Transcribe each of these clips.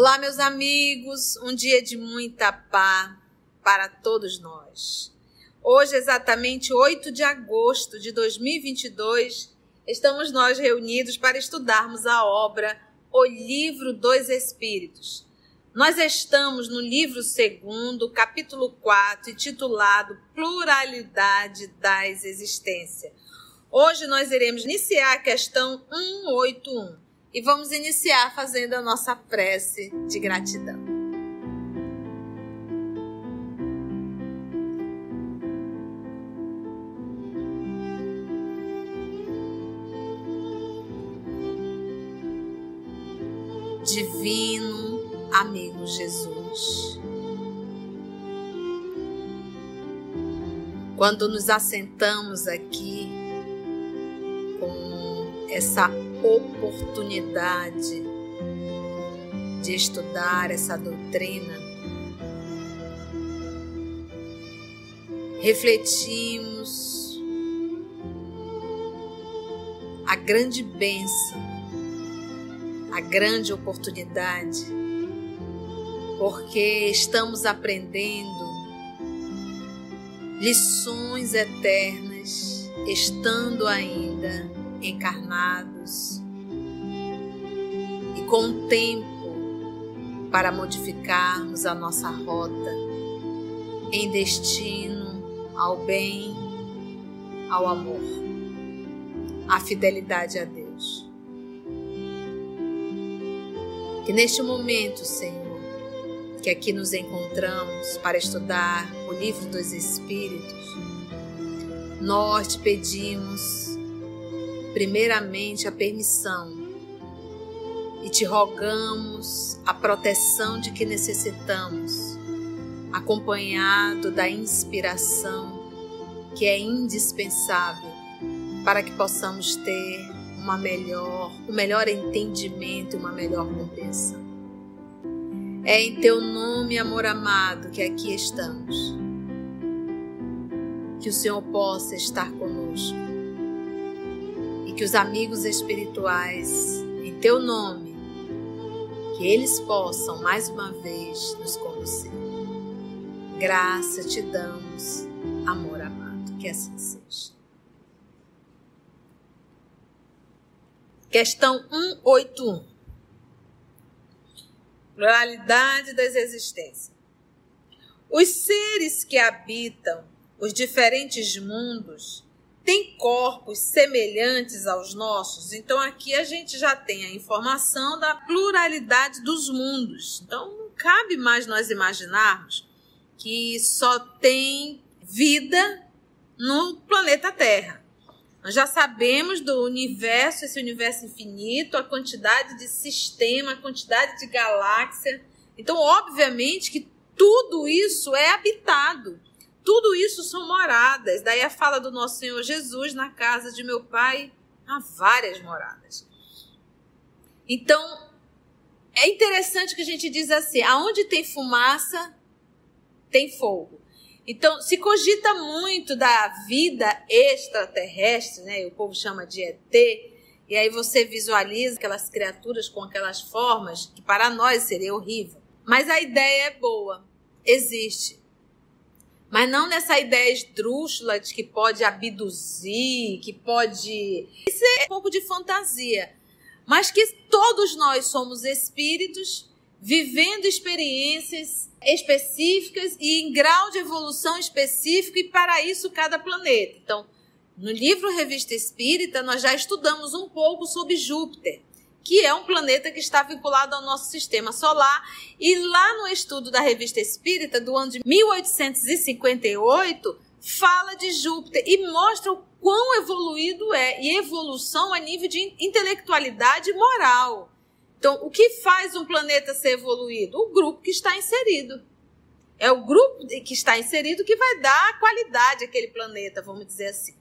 Olá, meus amigos, um dia de muita paz para todos nós. Hoje, exatamente 8 de agosto de 2022, estamos nós reunidos para estudarmos a obra O Livro dos Espíritos. Nós estamos no livro segundo, capítulo 4, titulado Pluralidade das Existências. Hoje nós iremos iniciar a questão 181 e vamos iniciar fazendo a nossa prece de gratidão. Divino amigo Jesus. Quando nos assentamos aqui com essa oportunidade de estudar essa doutrina, refletimos a grande bênção, a grande oportunidade, porque estamos aprendendo lições eternas, estando ainda encarnados e com tempo para modificarmos a nossa rota em destino ao bem, ao amor, à fidelidade a Deus. Que neste momento, Senhor, que aqui nos encontramos para estudar o livro dos Espíritos, nós te pedimos primeiramente a permissão e te rogamos a proteção de que necessitamos, acompanhado da inspiração que é indispensável para que possamos ter uma melhor, um melhor entendimento e uma melhor compreensão. É em teu nome, amor amado, que aqui estamos. Que o Senhor possa estar conosco que os amigos espirituais, em teu nome, que eles possam mais uma vez nos conhecer. Graça te damos, amor amado, que assim seja. Questão 181. Pluralidade das existências. Os seres que habitam os diferentes mundos tem corpos semelhantes aos nossos, então aqui a gente já tem a informação da pluralidade dos mundos. Então não cabe mais nós imaginarmos que só tem vida no planeta Terra. Nós já sabemos do universo, esse universo infinito, a quantidade de sistema, a quantidade de galáxia. Então, obviamente que tudo isso é habitado. Tudo isso são moradas. Daí a fala do nosso Senhor Jesus: na casa de meu pai há várias moradas. Então, é interessante que a gente diz assim: aonde tem fumaça, tem fogo. Então, se cogita muito da vida extraterrestre, né? O povo chama de ET, e aí você visualiza aquelas criaturas com aquelas formas que para nós seria horrível. Mas a ideia é boa, existe. Mas não nessa ideia esdrúxula de que pode abduzir, que pode. Isso é um pouco de fantasia. Mas que todos nós somos espíritos vivendo experiências específicas e em grau de evolução específico, e para isso cada planeta. Então, no livro Revista Espírita, nós já estudamos um pouco sobre Júpiter que é um planeta que está vinculado ao nosso sistema solar. E lá no estudo da Revista Espírita, do ano de 1858, fala de Júpiter e mostra o quão evoluído é e evolução a nível de intelectualidade moral. Então, o que faz um planeta ser evoluído? O grupo que está inserido. É o grupo que está inserido que vai dar a qualidade àquele planeta, vamos dizer assim.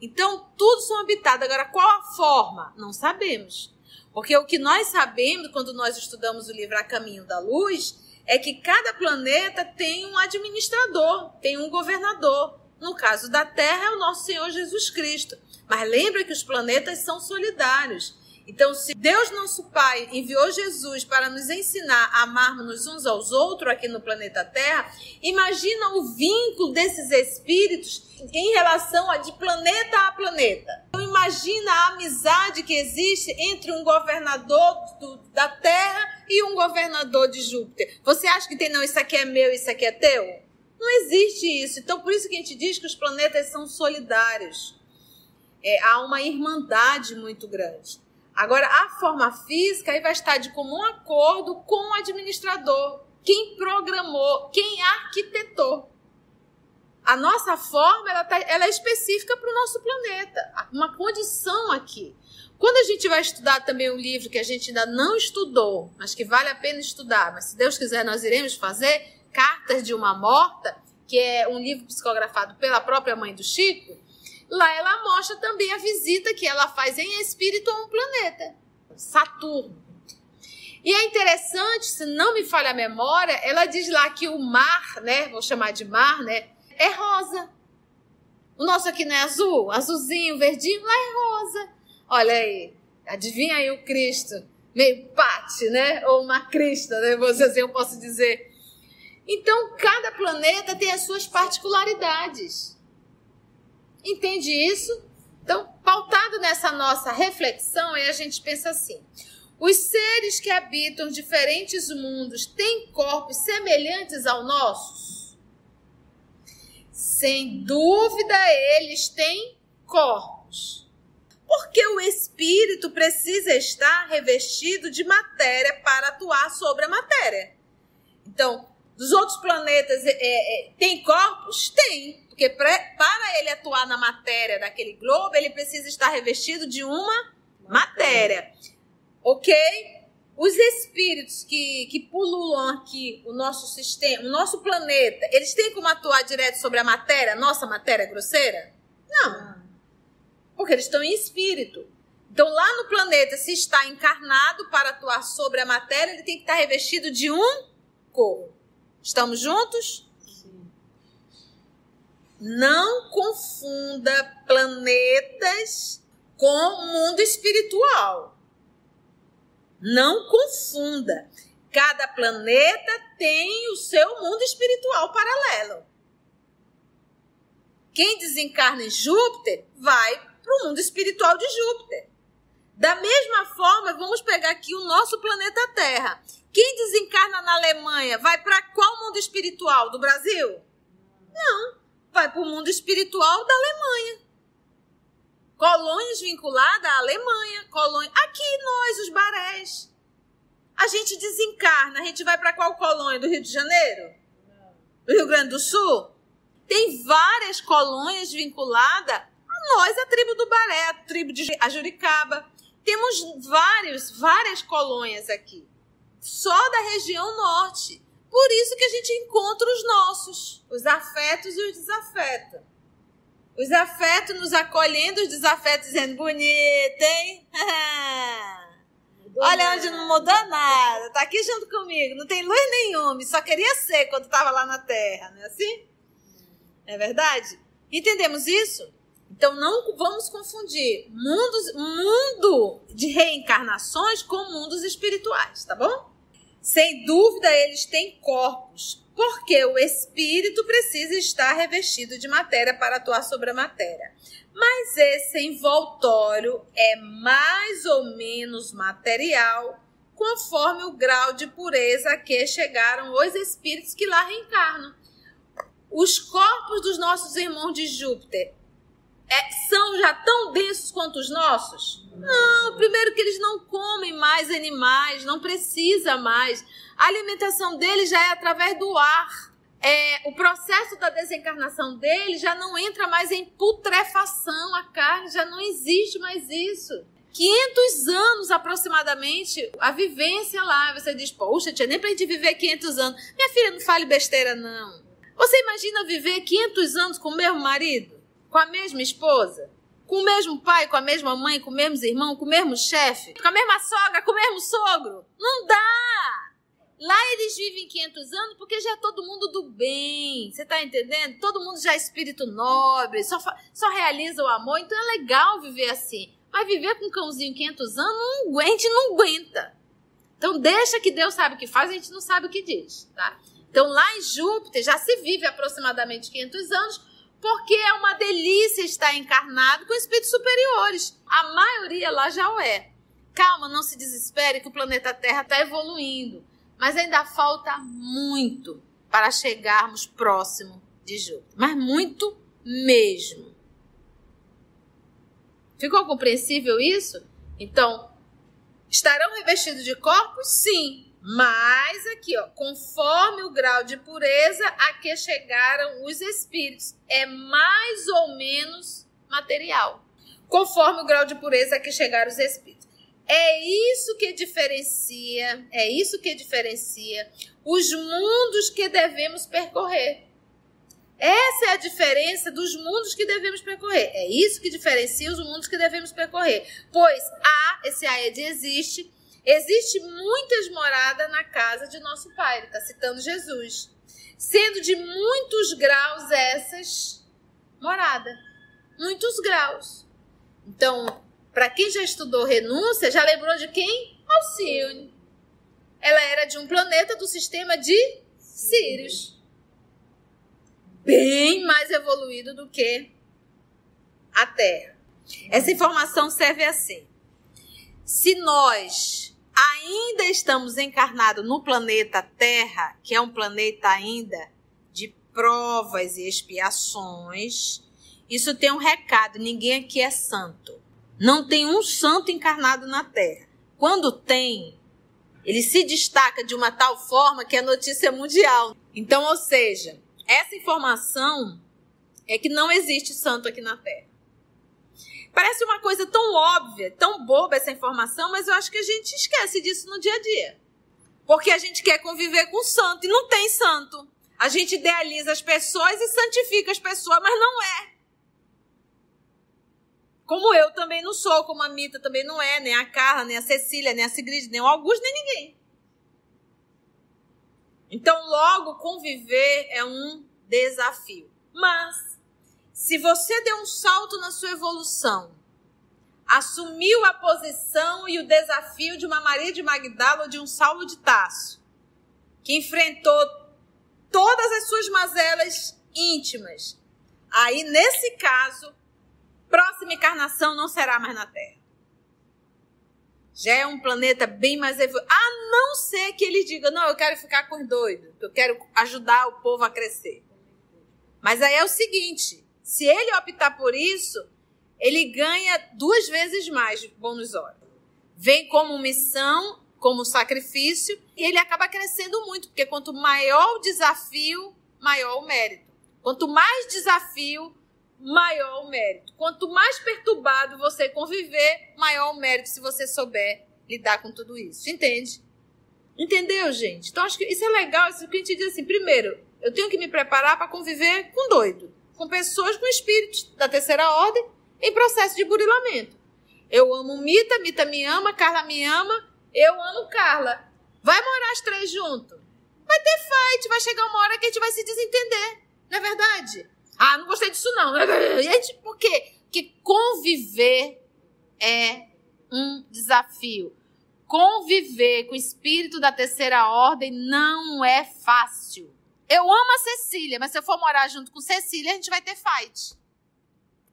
Então, tudo são habitados. Agora, qual a forma? Não sabemos. Porque o que nós sabemos quando nós estudamos o livro A Caminho da Luz é que cada planeta tem um administrador, tem um governador. No caso da Terra é o nosso Senhor Jesus Cristo. Mas lembra que os planetas são solidários. Então, se Deus nosso Pai enviou Jesus para nos ensinar a amarmos uns aos outros aqui no planeta Terra, imagina o vínculo desses espíritos em relação a de planeta a planeta. Então, imagina a amizade que existe entre um governador do, da Terra e um governador de Júpiter. Você acha que tem, não, isso aqui é meu, isso aqui é teu? Não existe isso. Então, por isso que a gente diz que os planetas são solidários. É, há uma irmandade muito grande. Agora, a forma física aí vai estar de comum acordo com o administrador, quem programou, quem arquitetou. A nossa forma ela, tá, ela é específica para o nosso planeta, uma condição aqui. Quando a gente vai estudar também um livro que a gente ainda não estudou, mas que vale a pena estudar, mas se Deus quiser nós iremos fazer, Cartas de uma Morta, que é um livro psicografado pela própria mãe do Chico, Lá ela mostra também a visita que ela faz em espírito a um planeta, Saturno. E é interessante, se não me falha a memória, ela diz lá que o mar, né, vou chamar de mar, né, é rosa. O nosso aqui não é azul, azulzinho, verdinho, lá é rosa. Olha aí, adivinha aí o Cristo, meio pate, né, ou uma crista, né, você assim eu posso dizer. Então, cada planeta tem as suas particularidades. Entende isso? Então, pautado nessa nossa reflexão, aí a gente pensa assim: os seres que habitam diferentes mundos têm corpos semelhantes ao nossos? Sem dúvida, eles têm corpos. Porque o espírito precisa estar revestido de matéria para atuar sobre a matéria. Então, dos outros planetas é, é, tem corpos? Tem. Porque para ele atuar na matéria daquele globo, ele precisa estar revestido de uma matéria. Ok? Os espíritos que, que pululam aqui o nosso sistema, o nosso planeta, eles têm como atuar direto sobre a matéria, nossa matéria grosseira? Não. Porque eles estão em espírito. Então, lá no planeta, se está encarnado para atuar sobre a matéria, ele tem que estar revestido de um corpo. Estamos juntos? Não confunda planetas com mundo espiritual. Não confunda. Cada planeta tem o seu mundo espiritual paralelo. Quem desencarna em Júpiter vai para o mundo espiritual de Júpiter. Da mesma forma, vamos pegar aqui o nosso planeta Terra. Quem desencarna na Alemanha vai para qual mundo espiritual? Do Brasil? Não vai para o mundo espiritual da Alemanha. Colônias vinculadas à Alemanha. Colônia... Aqui nós, os barés. A gente desencarna. A gente vai para qual colônia? Do Rio de Janeiro? Do Rio Grande do Sul? Tem várias colônias vinculadas a nós, a tribo do Baré, a tribo de Ajuricaba. Temos vários, várias colônias aqui. Só da região norte. Por isso que a gente encontra os nossos, os afetos e os desafetos. Os afetos nos acolhendo, os desafetos dizendo bonita, hein? Olha onde não mudou nada, tá aqui junto comigo, não tem luz nenhuma, só queria ser quando estava lá na Terra, não é assim? É verdade? Entendemos isso? Então não vamos confundir mundos, mundo de reencarnações com mundos espirituais, tá bom? Sem dúvida, eles têm corpos, porque o espírito precisa estar revestido de matéria para atuar sobre a matéria. Mas esse envoltório é mais ou menos material, conforme o grau de pureza a que chegaram os espíritos que lá reencarnam. Os corpos dos nossos irmãos de Júpiter é, são já tão densos quanto os nossos? Não, primeiro que eles não comem mais animais, não precisa mais. A alimentação deles já é através do ar. É, o processo da desencarnação deles já não entra mais em putrefação, a carne já não existe mais isso. 500 anos aproximadamente a vivência lá. Você diz, poxa, tia, nem pra gente viver 500 anos. Minha filha, não fale besteira, não. Você imagina viver 500 anos com o mesmo marido? Com a mesma esposa, com o mesmo pai, com a mesma mãe, com os mesmos irmãos, com o mesmo chefe, com a mesma sogra, com o mesmo sogro. Não dá! Lá eles vivem 500 anos porque já é todo mundo do bem. Você tá entendendo? Todo mundo já é espírito nobre, só, só realiza o amor. Então é legal viver assim. Mas viver com um cãozinho 500 anos, não, a gente não aguenta. Então deixa que Deus sabe o que faz, a gente não sabe o que diz, tá? Então lá em Júpiter já se vive aproximadamente 500 anos, porque é uma delícia estar encarnado com espíritos superiores. A maioria lá já o é. Calma, não se desespere que o planeta Terra está evoluindo, mas ainda falta muito para chegarmos próximo de Júpiter, mas muito mesmo. Ficou compreensível isso? Então, estarão revestidos de corpos? Sim, mas aqui, ó, conforme o grau de pureza a que chegaram os espíritos, é mais ou menos material. Conforme o grau de pureza a que chegaram os espíritos. É isso que diferencia, é isso que diferencia os mundos que devemos percorrer. Essa é a diferença dos mundos que devemos percorrer. É isso que diferencia os mundos que devemos percorrer. Pois A, esse Aed existe, existe muitas moradas na casa de nosso Pai. Ele está citando Jesus. Sendo de muitos graus essas moradas. Muitos graus. Então, para quem já estudou renúncia, já lembrou de quem? Alcione. Ela era de um planeta do sistema de Sirius. Bem mais evoluído do que a Terra. Essa informação serve assim. Se nós ainda estamos encarnados no planeta Terra, que é um planeta ainda de provas e expiações, isso tem um recado: ninguém aqui é santo. Não tem um santo encarnado na Terra. Quando tem, ele se destaca de uma tal forma que é notícia mundial. Então, ou seja, essa informação é que não existe santo aqui na Terra. Parece uma coisa tão óbvia, tão boba essa informação, mas eu acho que a gente esquece disso no dia a dia. Porque a gente quer conviver com santo e não tem santo. A gente idealiza as pessoas e santifica as pessoas, mas não é. Como eu também não sou, como a Mita também não é, nem a Carla, nem a Cecília, nem a Sigrid, nem o Augusto, nem ninguém. Então, logo, conviver é um desafio. Mas, se você deu um salto na sua evolução, assumiu a posição e o desafio de uma Maria de Magdala ou de um Saulo de Tasso, que enfrentou todas as suas mazelas íntimas, aí, nesse caso, próxima encarnação não será mais na Terra. Já é um planeta bem mais evoluído. A não ser que ele diga, não, eu quero ficar com os doidos, eu quero ajudar o povo a crescer. Mas aí é o seguinte, se ele optar por isso, ele ganha duas vezes mais de bônus hora. Vem como missão, como sacrifício, e ele acaba crescendo muito, porque quanto maior o desafio, maior o mérito. Quanto mais desafio, maior o mérito. Quanto mais perturbado você conviver, maior o mérito se você souber lidar com tudo isso. Entende? Entendeu, gente? Então acho que isso é legal, isso que a gente diz assim, primeiro, eu tenho que me preparar para conviver com doido, com pessoas com espíritos da terceira ordem em processo de burilamento. Eu amo Mita, Mita me ama, Carla me ama, eu amo Carla. Vai morar as três juntos? Vai ter fight, vai chegar uma hora que a gente vai se desentender, não é verdade? Ah, não gostei disso não. Gente, por quê? Porque conviver é um desafio. Conviver com o espírito da terceira ordem não é fácil. Eu amo a Cecília, mas se eu for morar junto com Cecília, a gente vai ter fight.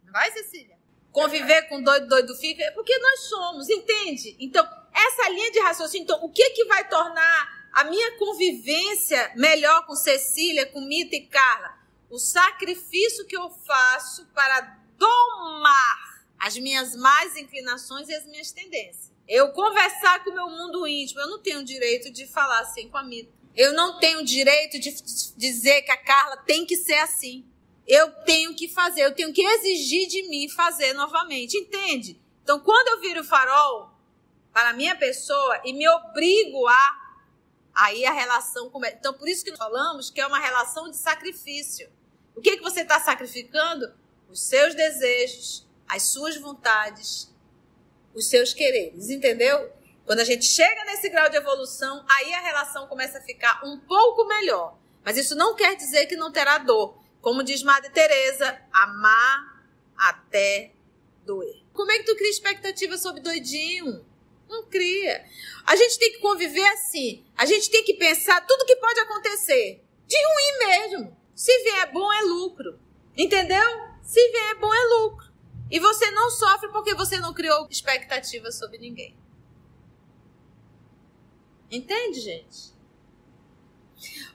Não vai, Cecília? Conviver com doido, doido fica, é porque nós somos, entende? Então, essa linha de raciocínio, então, o que que vai tornar a minha convivência melhor com Cecília, com Mita e Carla? o sacrifício que eu faço para domar as minhas más inclinações e as minhas tendências. Eu conversar com o meu mundo íntimo, eu não tenho direito de falar assim com a Mita. Eu não tenho direito de dizer que a Carla tem que ser assim. Eu tenho que fazer, eu tenho que exigir de mim fazer novamente, entende? Então, quando eu viro farol para a minha pessoa e me obrigo a Aí a relação começa. Então, por isso que nós falamos que é uma relação de sacrifício. O que, é que você está sacrificando? Os seus desejos, as suas vontades, os seus quereres, entendeu? Quando a gente chega nesse grau de evolução, aí a relação começa a ficar um pouco melhor. Mas isso não quer dizer que não terá dor. Como diz Madre Teresa, amar até doer. Como é que tu cria expectativa sobre doidinho? Não cria. A gente tem que conviver assim. A gente tem que pensar tudo que pode acontecer. De ruim mesmo. Se vier bom, é lucro. Entendeu? Se vier bom, é lucro. E você não sofre porque você não criou expectativa sobre ninguém. Entende, gente?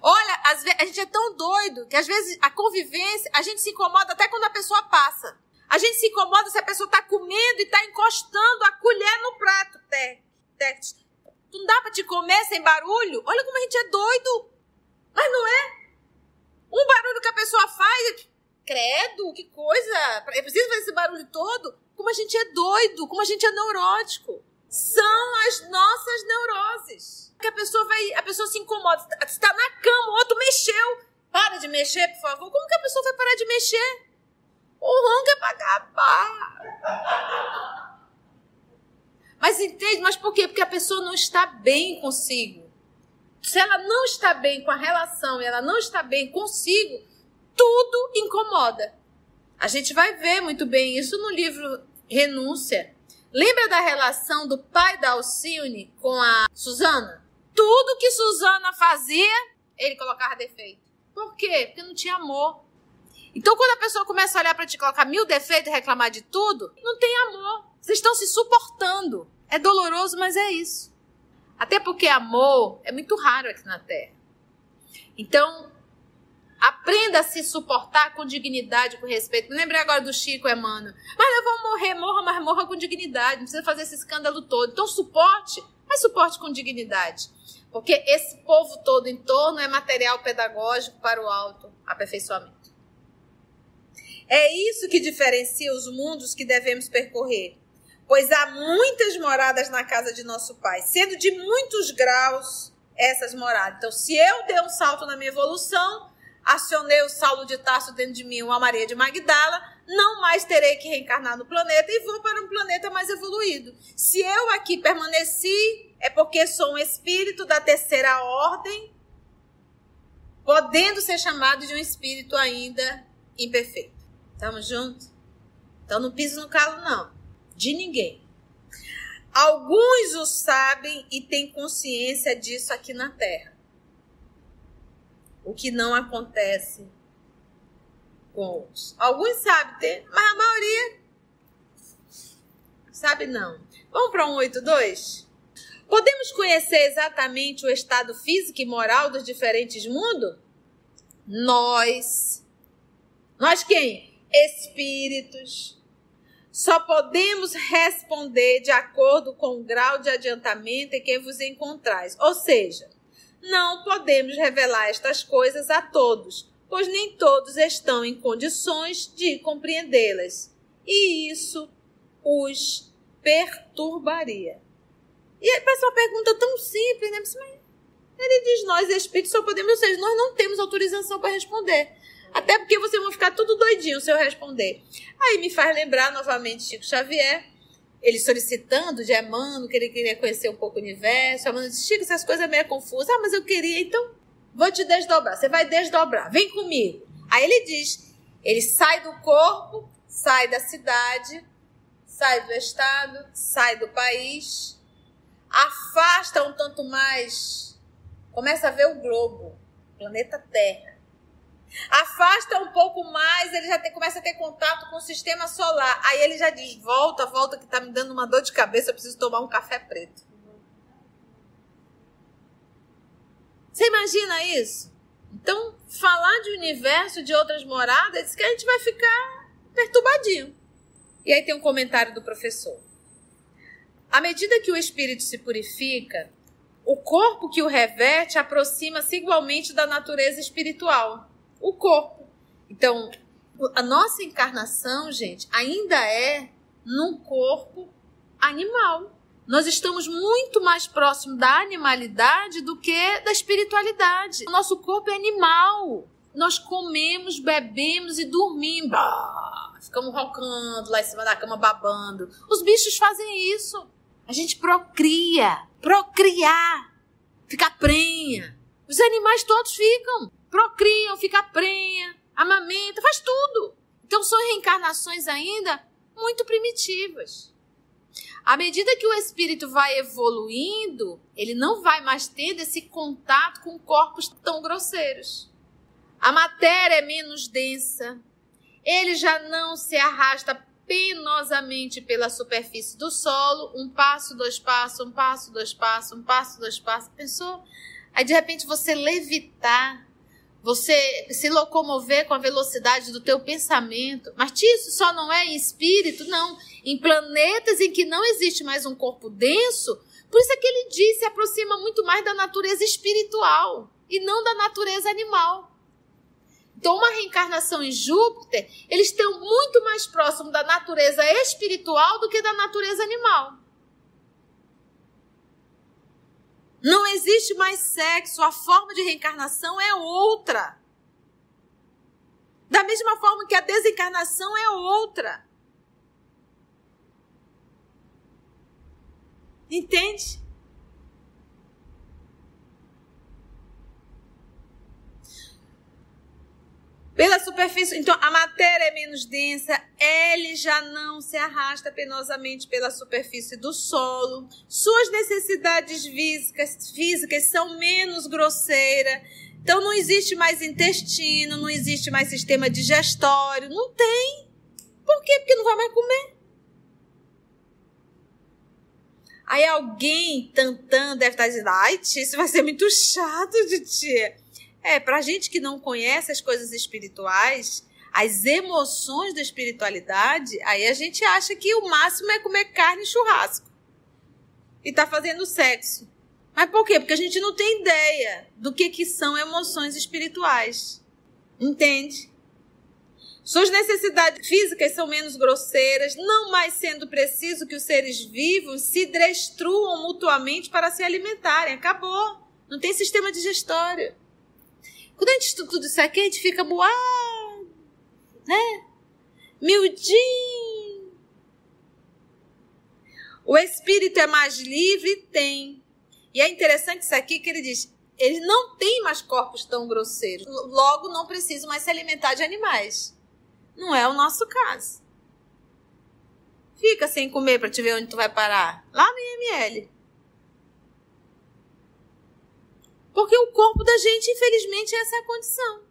Olha, a gente é tão doido que às vezes a convivência, a gente se incomoda até quando a pessoa passa. A gente se incomoda se a pessoa está comendo e está encostando a colher no prato. Té, té. Não dá para te comer sem barulho? Olha como a gente é doido. Mas não é? Um barulho que a pessoa faz, credo, que coisa. É preciso fazer esse barulho todo? Como a gente é doido, como a gente é neurótico. São as nossas neuroses. Que a pessoa vai, a pessoa se incomoda. Está na cama, o outro mexeu. Para de mexer, por favor. Como que a pessoa vai parar de mexer? O ronco é pra acabar. Mas entende? Mas por quê? Porque a pessoa não está bem consigo. Se ela não está bem com a relação e ela não está bem consigo, tudo incomoda. A gente vai ver muito bem isso no livro Renúncia. Lembra da relação do pai da Alcione com a Suzana? Tudo que Suzana fazia, ele colocava defeito. Por quê? Porque não tinha amor. Então, quando a pessoa começa a olhar para te colocar mil defeitos e reclamar de tudo, não tem amor. Vocês estão se suportando. É doloroso, mas é isso. Até porque amor é muito raro aqui na Terra. Então, aprenda a se suportar com dignidade, com respeito. Lembrei agora do Chico Emmanuel. Mas eu vou morrer, morra, mas morra com dignidade. Não precisa fazer esse escândalo todo. Então, suporte, mas suporte com dignidade. Porque esse povo todo em torno é material pedagógico para o alto aperfeiçoamento. É isso que diferencia os mundos que devemos percorrer. Pois há muitas moradas na casa de nosso Pai, sendo de muitos graus essas moradas. Então, se eu der um salto na minha evolução, acionei o Saulo de Tarso dentro de mim, uma Maria de Magdala, não mais terei que reencarnar no planeta e vou para um planeta mais evoluído. Se eu aqui permaneci, é porque sou um espírito da terceira ordem, podendo ser chamado de um espírito ainda imperfeito. Tamo junto? Então não piso no calo, não. De ninguém. Alguns o sabem e têm consciência disso aqui na Terra. O que não acontece com outros. Alguns sabem, mas a maioria sabe não. Vamos para um 82? Podemos conhecer exatamente o estado físico e moral dos diferentes mundos? Nós. Nós quem? espíritos. Só podemos responder de acordo com o grau de adiantamento em que vos encontrais. Ou seja, não podemos revelar estas coisas a todos, pois nem todos estão em condições de compreendê-las. E isso os perturbaria. E faz uma pergunta tão simples, né? Mas ele diz: nós espíritos só podemos, ou seja, nós não temos autorização para responder. Até porque vocês vão ficar tudo doidinho se eu responder. Aí me faz lembrar novamente Chico Xavier, ele solicitando de Emmanuel, que ele queria conhecer um pouco o universo. Emmanuel disse, Chico, essas coisas é meio confusas. Ah, mas eu queria, então vou te desdobrar. Você vai desdobrar, vem comigo. Aí ele diz, ele sai do corpo, sai da cidade, sai do estado, sai do país, afasta um tanto mais, começa a ver o globo, planeta Terra Afasta um pouco mais, ele já tem, começa a ter contato com o sistema solar. Aí ele já diz: volta, volta, que tá me dando uma dor de cabeça, eu preciso tomar um café preto. Você imagina isso? Então, falar de universo, de outras moradas, diz que a gente vai ficar perturbadinho. E aí tem um comentário do professor. À medida que o espírito se purifica, o corpo que o reverte aproxima-se igualmente da natureza espiritual o corpo. Então, a nossa encarnação, gente, ainda é num corpo animal. Nós estamos muito mais próximo da animalidade do que da espiritualidade. O nosso corpo é animal. Nós comemos, bebemos e dormimos. Bah, ficamos roncando lá em cima da cama babando. Os bichos fazem isso. A gente procria. Procriar. Ficar prenha. Os animais todos ficam procriam, fica prenha, amamenta, faz tudo. Então são reencarnações ainda muito primitivas. À medida que o espírito vai evoluindo, ele não vai mais tendo esse contato com corpos tão grosseiros. A matéria é menos densa, ele já não se arrasta penosamente pela superfície do solo, um passo, dois passos, um passo, dois passos, um passo, dois passos. Pensou? Aí de repente você levitar, você se locomover com a velocidade do teu pensamento. Mas isso só não é em espírito, não. Em planetas em que não existe mais um corpo denso, por isso é que ele diz se aproxima muito mais da natureza espiritual e não da natureza animal. Então, uma reencarnação em Júpiter, eles estão muito mais próximos da natureza espiritual do que da natureza animal. Não existe mais sexo, a forma de reencarnação é outra. Da mesma forma que a desencarnação é outra. Entende? Pela superfície, então a matéria é menos densa, ele já não se arrasta penosamente pela superfície do solo. Suas necessidades físicas, físicas são menos grosseiras. Então não existe mais intestino, não existe mais sistema digestório, não tem. Por quê? Porque não vai mais comer. Aí alguém tantando deve estar dizendo, ai, tia, isso vai ser muito chato de tia. É, pra gente que não conhece as coisas espirituais, as emoções da espiritualidade, aí a gente acha que o máximo é comer carne e churrasco. E tá fazendo sexo. Mas por quê? Porque a gente não tem ideia do que, que são emoções espirituais. Entende? Suas necessidades físicas são menos grosseiras, não mais sendo preciso que os seres vivos se destruam mutuamente para se alimentarem. Acabou. Não tem sistema digestório. Estuda tudo isso aqui, a gente fica boado, né? Miudinho. O espírito é mais livre? Tem. E é interessante isso aqui que ele diz: ele não tem mais corpos tão grosseiros. Logo, não precisa mais se alimentar de animais. Não é o nosso caso. Fica sem comer para te ver onde tu vai parar. Lá no IML. Porque o corpo da gente, infelizmente, essa é a condição.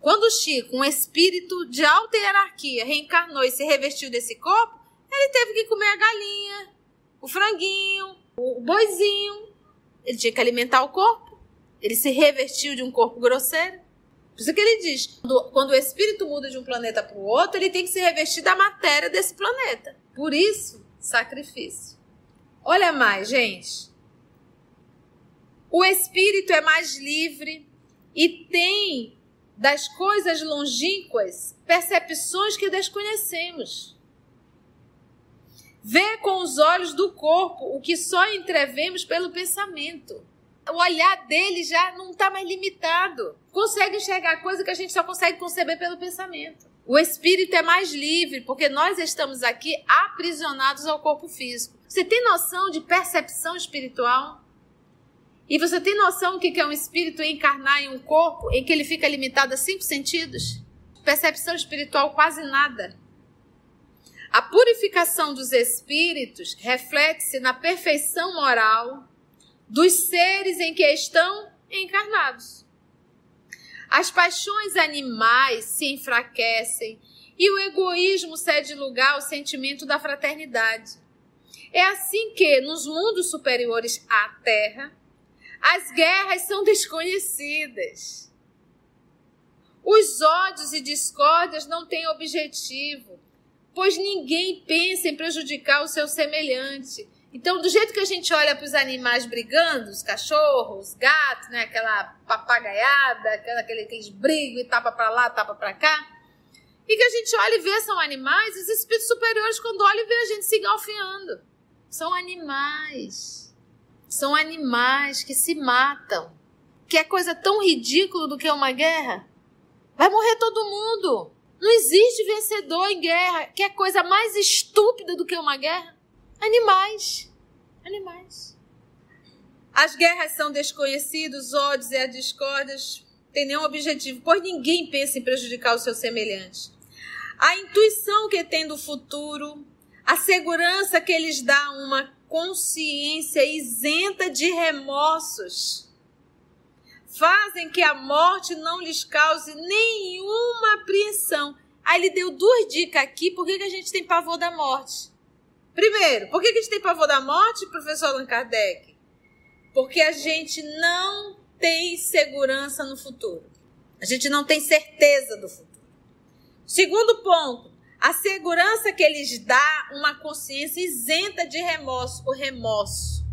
Quando o Chico, um espírito de alta hierarquia, reencarnou e se revestiu desse corpo, ele teve que comer a galinha, o franguinho, o boizinho. Ele tinha que alimentar o corpo. Ele se revestiu de um corpo grosseiro. Por isso que ele diz: quando o espírito muda de um planeta para o outro, ele tem que se revestir da matéria desse planeta. Por isso, sacrifício. Olha mais, gente. O espírito é mais livre e tem das coisas longínquas percepções que desconhecemos. Vê com os olhos do corpo o que só entrevemos pelo pensamento. O olhar dele já não está mais limitado. Consegue enxergar coisa que a gente só consegue conceber pelo pensamento. O espírito é mais livre, porque nós estamos aqui aprisionados ao corpo físico. Você tem noção de percepção espiritual? E você tem noção do que é um espírito encarnar em um corpo em que ele fica limitado a cinco sentidos? Percepção espiritual quase nada. A purificação dos espíritos reflete-se na perfeição moral dos seres em que estão encarnados. As paixões animais se enfraquecem e o egoísmo cede lugar ao sentimento da fraternidade. É assim que, nos mundos superiores à Terra, as guerras são desconhecidas. Os ódios e discórdias não têm objetivo, pois ninguém pensa em prejudicar o seu semelhante. Então, do jeito que a gente olha para os animais brigando, os cachorros, os gatos, né, aquela papagaiada, aquela, aqueles brigos e tapa para lá, tapa para cá, e que a gente olha e vê são animais, os espíritos superiores, quando olham, vê a gente se galfiando. São animais. São animais que se matam. Que é coisa tão ridícula do que uma guerra? Vai morrer todo mundo. Não existe vencedor em guerra. Que é coisa mais estúpida do que uma guerra? Animais. Animais. As guerras são desconhecidos, ódios e as discórdias têm nenhum objetivo, pois ninguém pensa em prejudicar o seu semelhante. A intuição que tem do futuro A segurança que eles dá uma consciência isenta de remorsos fazem que a morte não lhes cause nenhuma apreensão. Aí ele deu duas dicas aqui por que, que a gente tem pavor da morte. Primeiro, por que, que a gente tem pavor da morte, professor Allan Kardec? Porque a gente não tem segurança no futuro. A gente não tem certeza do futuro. Segundo ponto, a segurança que eles dá uma consciência isenta de remorso, o remorso.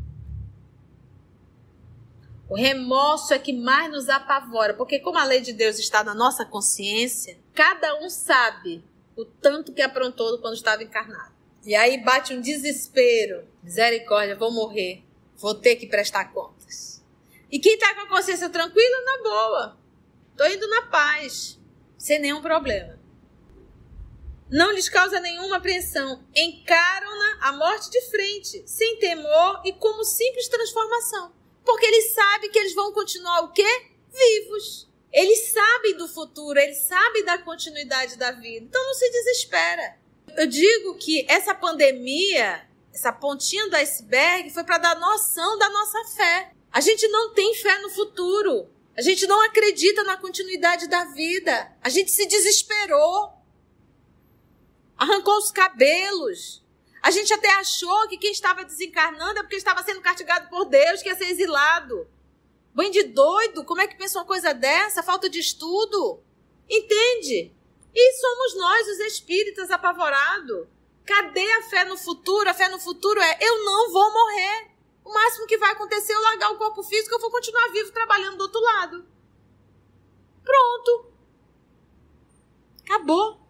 O remorso é que mais nos apavora, porque como a lei de Deus está na nossa consciência, cada um sabe o tanto que aprontou quando estava encarnado. E aí bate um desespero, misericórdia, vou morrer, vou ter que prestar contas. E quem está com a consciência tranquila, na boa, tô indo na paz, sem nenhum problema não lhes causa nenhuma apreensão. Encaram-na a morte de frente, sem temor e como simples transformação. Porque eles sabem que eles vão continuar o quê? Vivos. Eles sabem do futuro, eles sabem da continuidade da vida. Então não se desespera. Eu digo que essa pandemia, essa pontinha do iceberg, foi para dar noção da nossa fé. A gente não tem fé no futuro. A gente não acredita na continuidade da vida. A gente se desesperou arrancou os cabelos. A gente até achou que quem estava desencarnando é porque estava sendo castigado por Deus, que ia ser exilado. Bem de doido, como é que pensa uma coisa dessa? Falta de estudo. Entende? E somos nós, os espíritas, apavorados. Cadê a fé no futuro? A fé no futuro é eu não vou morrer. O máximo que vai acontecer é eu largar o corpo físico, eu vou continuar vivo trabalhando do outro lado. Pronto. Acabou.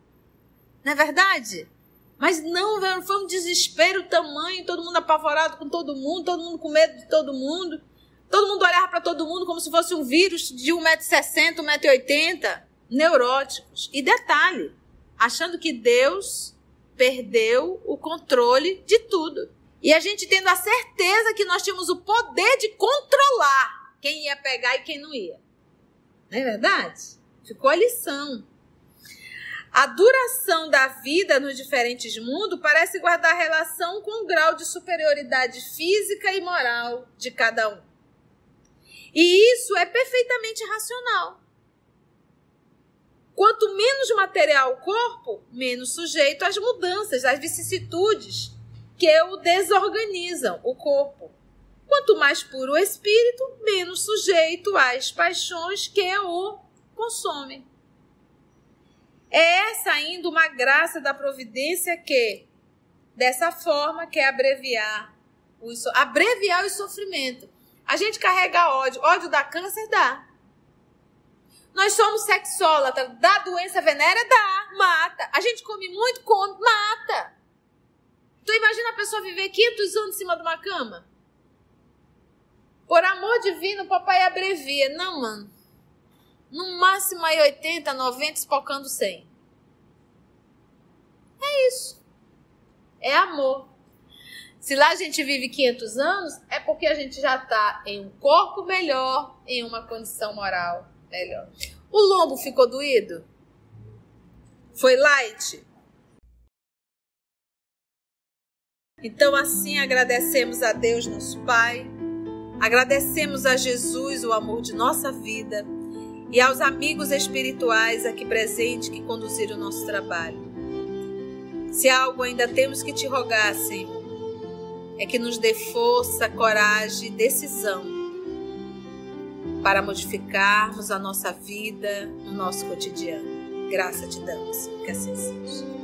Não é verdade? Mas não, foi um desespero tamanho, todo mundo apavorado com todo mundo, todo mundo com medo de todo mundo. Todo mundo olhava para todo mundo como se fosse um vírus de 1,60m, 1,80m, neuróticos. E detalhe, achando que Deus perdeu o controle de tudo. E a gente tendo a certeza que nós tínhamos o poder de controlar quem ia pegar e quem não ia. Não é verdade? Ficou a lição. A duração da vida nos diferentes mundos parece guardar relação com o grau de superioridade física e moral de cada um. E isso é perfeitamente racional. Quanto menos material o corpo, menos sujeito às mudanças, às vicissitudes que o desorganizam o corpo. Quanto mais puro o espírito, menos sujeito às paixões que o consomem. É essa ainda uma graça da providência que, dessa forma, quer abreviar o, abreviar o sofrimento. A gente carrega ódio. Ódio dá câncer? Dá. Nós somos sexólatras. Dá doença venérea? Dá. Mata. A gente come muito? Come. Mata. Tu imagina a pessoa viver 500 anos em cima de uma cama? Por amor divino, o papai abrevia. Não, mano. No máximo aí 80, 90, espocando 100. É isso. É amor. Se lá a gente vive 500 anos, é porque a gente já está em um corpo melhor, em uma condição moral melhor. O lombo ficou doído? Foi light? Então, assim, agradecemos a Deus, nosso Pai, agradecemos a Jesus o amor de nossa vida e aos amigos espirituais aqui presentes que conduziram o nosso trabalho. Se algo ainda temos que te rogar, Senhor, é que nos dê força, coragem e decisão para modificarmos a nossa vida, o nosso cotidiano. Graça te damos, que assim seja.